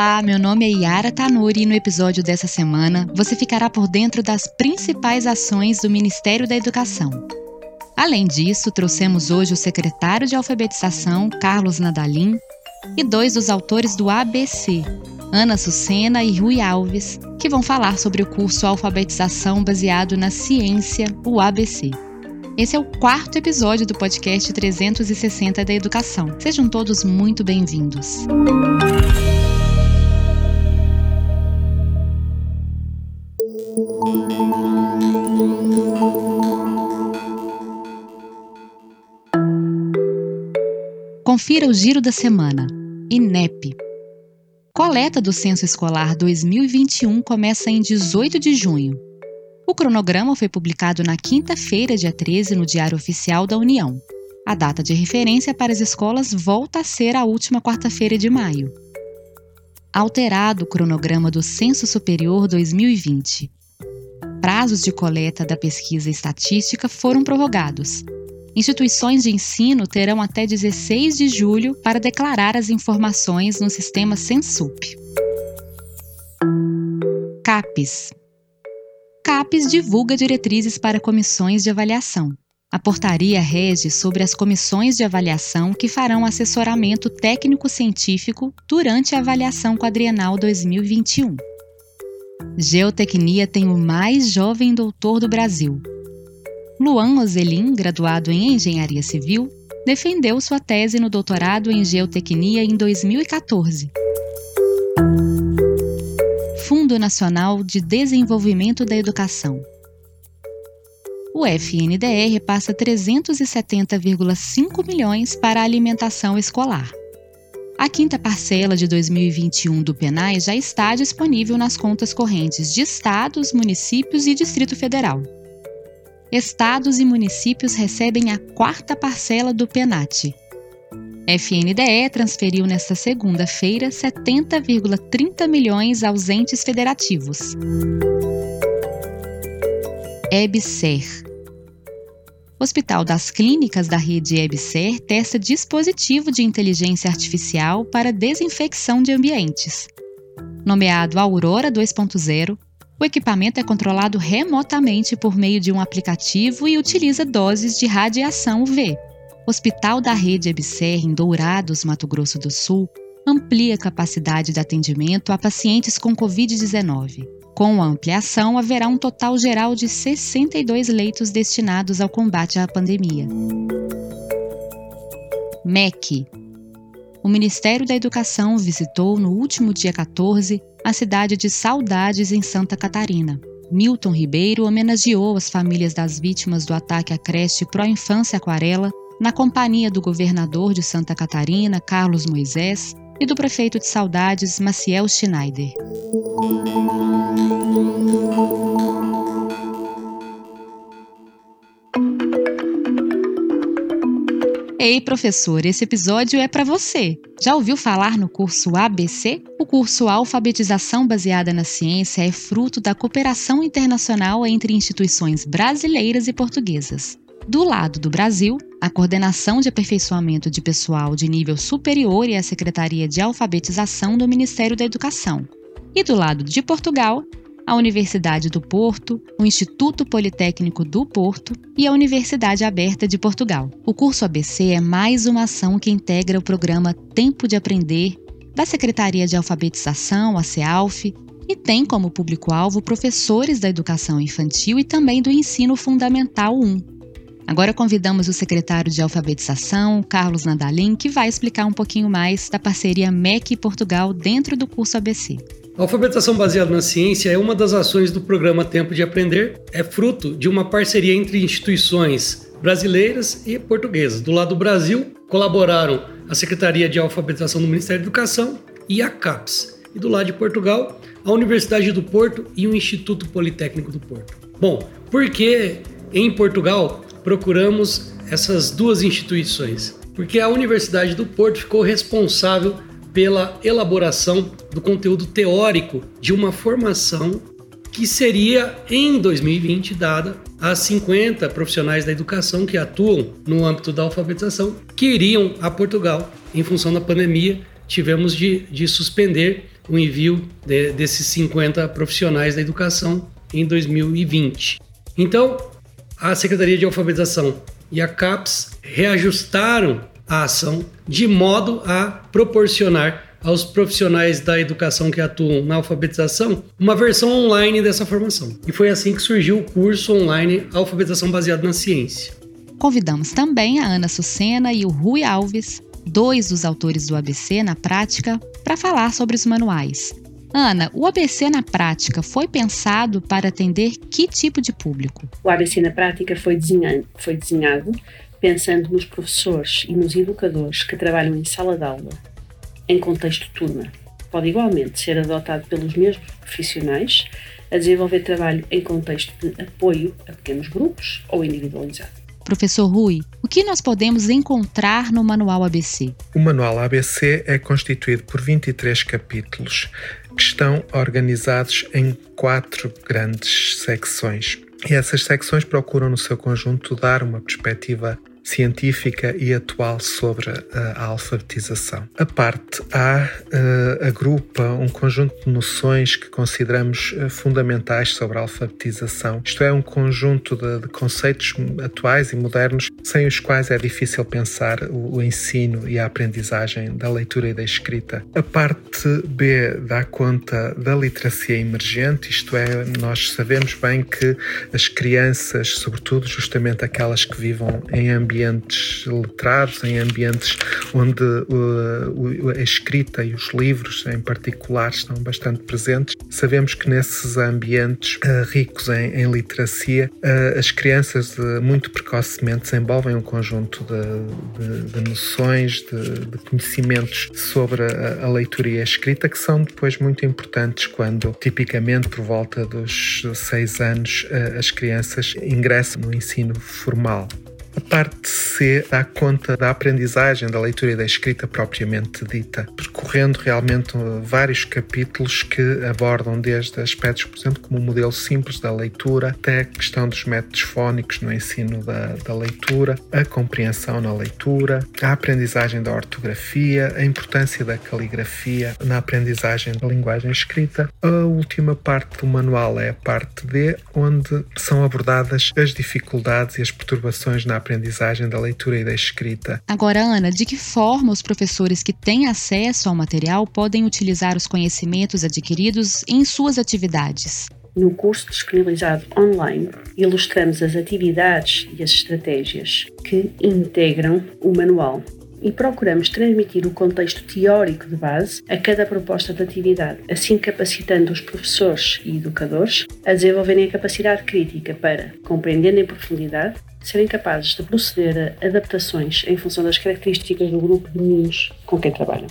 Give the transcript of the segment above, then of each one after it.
Olá, meu nome é Yara Tanuri e no episódio dessa semana você ficará por dentro das principais ações do Ministério da Educação. Além disso, trouxemos hoje o secretário de Alfabetização, Carlos Nadalim, e dois dos autores do ABC, Ana Sucena e Rui Alves, que vão falar sobre o curso Alfabetização baseado na ciência, o ABC. Esse é o quarto episódio do podcast 360 da Educação. Sejam todos muito bem-vindos. Confira o giro da semana. INEP. Coleta do Censo Escolar 2021 começa em 18 de junho. O cronograma foi publicado na quinta-feira, dia 13, no Diário Oficial da União. A data de referência para as escolas volta a ser a última quarta-feira de maio. Alterado o cronograma do Censo Superior 2020. Prazos de coleta da pesquisa estatística foram prorrogados. Instituições de ensino terão até 16 de julho para declarar as informações no sistema Sensup. CAPES CAPES divulga diretrizes para comissões de avaliação. A portaria rege sobre as comissões de avaliação que farão assessoramento técnico-científico durante a avaliação quadrienal 2021. Geotecnia tem o mais jovem doutor do Brasil, Luan Ozelin, graduado em Engenharia Civil, defendeu sua tese no doutorado em Geotecnia em 2014. Fundo Nacional de Desenvolvimento da Educação. O FNDR passa 370,5 milhões para a alimentação escolar. A quinta parcela de 2021 do PENAI já está disponível nas contas correntes de estados, municípios e Distrito Federal estados e municípios recebem a quarta parcela do PENAT. FNDE transferiu nesta segunda-feira 70,30 milhões aos entes federativos. EBSER Hospital das Clínicas da rede EBSER testa dispositivo de inteligência artificial para desinfecção de ambientes. Nomeado Aurora 2.0, o equipamento é controlado remotamente por meio de um aplicativo e utiliza doses de radiação UV. Hospital da Rede EBSER em Dourados, Mato Grosso do Sul, amplia a capacidade de atendimento a pacientes com Covid-19. Com a ampliação, haverá um total geral de 62 leitos destinados ao combate à pandemia. MEC o Ministério da Educação visitou no último dia 14 a cidade de Saudades, em Santa Catarina. Milton Ribeiro homenageou as famílias das vítimas do ataque à creche Pro Infância Aquarela na companhia do governador de Santa Catarina, Carlos Moisés, e do prefeito de Saudades, Maciel Schneider. Ei, professor, esse episódio é para você. Já ouviu falar no curso ABC? O curso Alfabetização Baseada na Ciência é fruto da cooperação internacional entre instituições brasileiras e portuguesas. Do lado do Brasil, a Coordenação de Aperfeiçoamento de Pessoal de Nível Superior e a Secretaria de Alfabetização do Ministério da Educação. E do lado de Portugal, a Universidade do Porto, o Instituto Politécnico do Porto e a Universidade Aberta de Portugal. O curso ABC é mais uma ação que integra o programa Tempo de Aprender da Secretaria de Alfabetização, a CEALF, e tem como público-alvo professores da educação infantil e também do ensino fundamental 1. Agora convidamos o secretário de Alfabetização, Carlos Nadalim, que vai explicar um pouquinho mais da parceria MEC Portugal dentro do curso ABC. A alfabetização baseada na ciência é uma das ações do programa Tempo de Aprender, é fruto de uma parceria entre instituições brasileiras e portuguesas. Do lado do Brasil, colaboraram a Secretaria de Alfabetização do Ministério da Educação e a CAPES. E do lado de Portugal, a Universidade do Porto e o Instituto Politécnico do Porto. Bom, por que em Portugal procuramos essas duas instituições? Porque a Universidade do Porto ficou responsável pela elaboração do conteúdo teórico de uma formação que seria em 2020 dada a 50 profissionais da educação que atuam no âmbito da alfabetização que iriam a Portugal. Em função da pandemia, tivemos de, de suspender o envio de, desses 50 profissionais da educação em 2020. Então, a Secretaria de Alfabetização e a CAPES reajustaram a ação de modo a proporcionar aos profissionais da educação que atuam na alfabetização uma versão online dessa formação. E foi assim que surgiu o curso online Alfabetização Baseado na Ciência. Convidamos também a Ana Sucena e o Rui Alves, dois dos autores do ABC na prática, para falar sobre os manuais. Ana, o ABC na prática foi pensado para atender que tipo de público? O ABC na prática foi desenhado, foi desenhado pensando nos professores e nos educadores que trabalham em sala de aula, em contexto turma. Pode igualmente ser adotado pelos mesmos profissionais a desenvolver trabalho em contexto de apoio a pequenos grupos ou individualizado. Professor Rui, o que nós podemos encontrar no Manual ABC? O Manual ABC é constituído por 23 capítulos que estão organizados em quatro grandes secções. E essas secções procuram, no seu conjunto, dar uma perspectiva científica e atual sobre a alfabetização. A parte A uh, agrupa um conjunto de noções que consideramos uh, fundamentais sobre a alfabetização. Isto é, um conjunto de, de, conceitos atuais e modernos sem os quais é difícil pensar o, o, ensino e a aprendizagem da leitura e da escrita. A parte B dá conta da literacia emergente, isto é, nós sabemos bem que as crianças, sobretudo justamente aquelas que vivam em ambientes ambientes letrados, em ambientes onde uh, a escrita e os livros, em particular, estão bastante presentes. Sabemos que nesses ambientes uh, ricos em, em literacia, uh, as crianças muito precocemente desenvolvem um conjunto de, de, de noções, de, de, conhecimentos sobre a, a leitura e a escrita que são depois muito importantes quando, tipicamente, por volta dos seis anos, as crianças ingressam no ensino formal. A parte C dá conta da aprendizagem da leitura e da escrita propriamente dita, percorrendo realmente vários capítulos que abordam desde aspectos, por exemplo, como o modelo simples da leitura, até a questão dos métodos fónicos no ensino da, da leitura, a compreensão na leitura, a aprendizagem da ortografia, a importância da caligrafia na aprendizagem da linguagem escrita. A última parte do manual é a parte D, onde são abordadas as dificuldades e as perturbações na aprendizagem da leitura e da escrita. Agora, Ana, de que forma os professores que têm acesso ao material podem utilizar os conhecimentos adquiridos em suas atividades? No curso disponibilizado online, ilustramos as atividades e as estratégias que integram o manual e procuramos transmitir o contexto teórico de base a cada proposta de atividade, assim capacitando os professores e educadores a desenvolverem a capacidade crítica para, compreendendo em profundidade, serem capazes de proceder a adaptações em função das características do grupo de meninos com quem trabalham.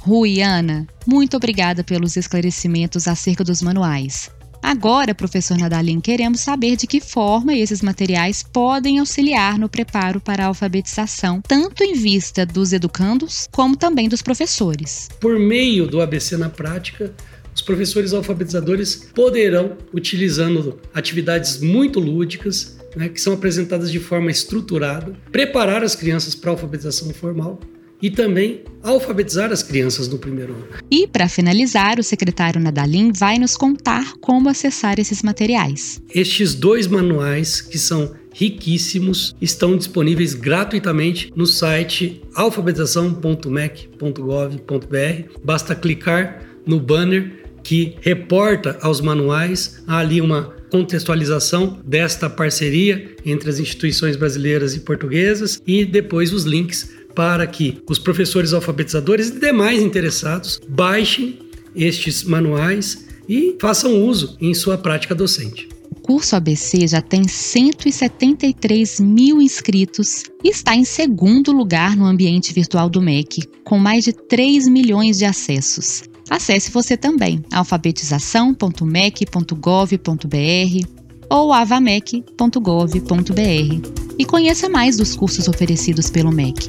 Rui e Ana, muito obrigada pelos esclarecimentos acerca dos manuais. Agora, professor Nadalim, queremos saber de que forma esses materiais podem auxiliar no preparo para a alfabetização, tanto em vista dos educandos como também dos professores. Por meio do ABC na prática, os professores alfabetizadores poderão, utilizando atividades muito lúdicas, né, que são apresentadas de forma estruturada, preparar as crianças para a alfabetização formal e também alfabetizar as crianças no primeiro ano. E, para finalizar, o secretário Nadalim vai nos contar como acessar esses materiais. Estes dois manuais, que são riquíssimos, estão disponíveis gratuitamente no site alfabetização.mec.gov.br. Basta clicar no banner que reporta aos manuais. Há ali uma contextualização desta parceria entre as instituições brasileiras e portuguesas e depois os links para que os professores alfabetizadores e demais interessados baixem estes manuais e façam uso em sua prática docente. O curso ABC já tem 173 mil inscritos e está em segundo lugar no ambiente virtual do MEC, com mais de 3 milhões de acessos. Acesse você também alfabetização.mec.gov.br ou avamec.gov.br e conheça mais dos cursos oferecidos pelo MEC.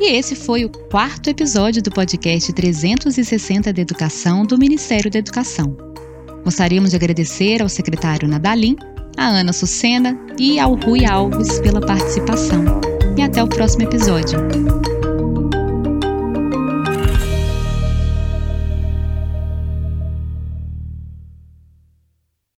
E esse foi o quarto episódio do podcast 360 de Educação do Ministério da Educação. Gostaríamos de agradecer ao secretário Nadalim, a Ana Sucena e ao Rui Alves pela participação até o próximo episódio.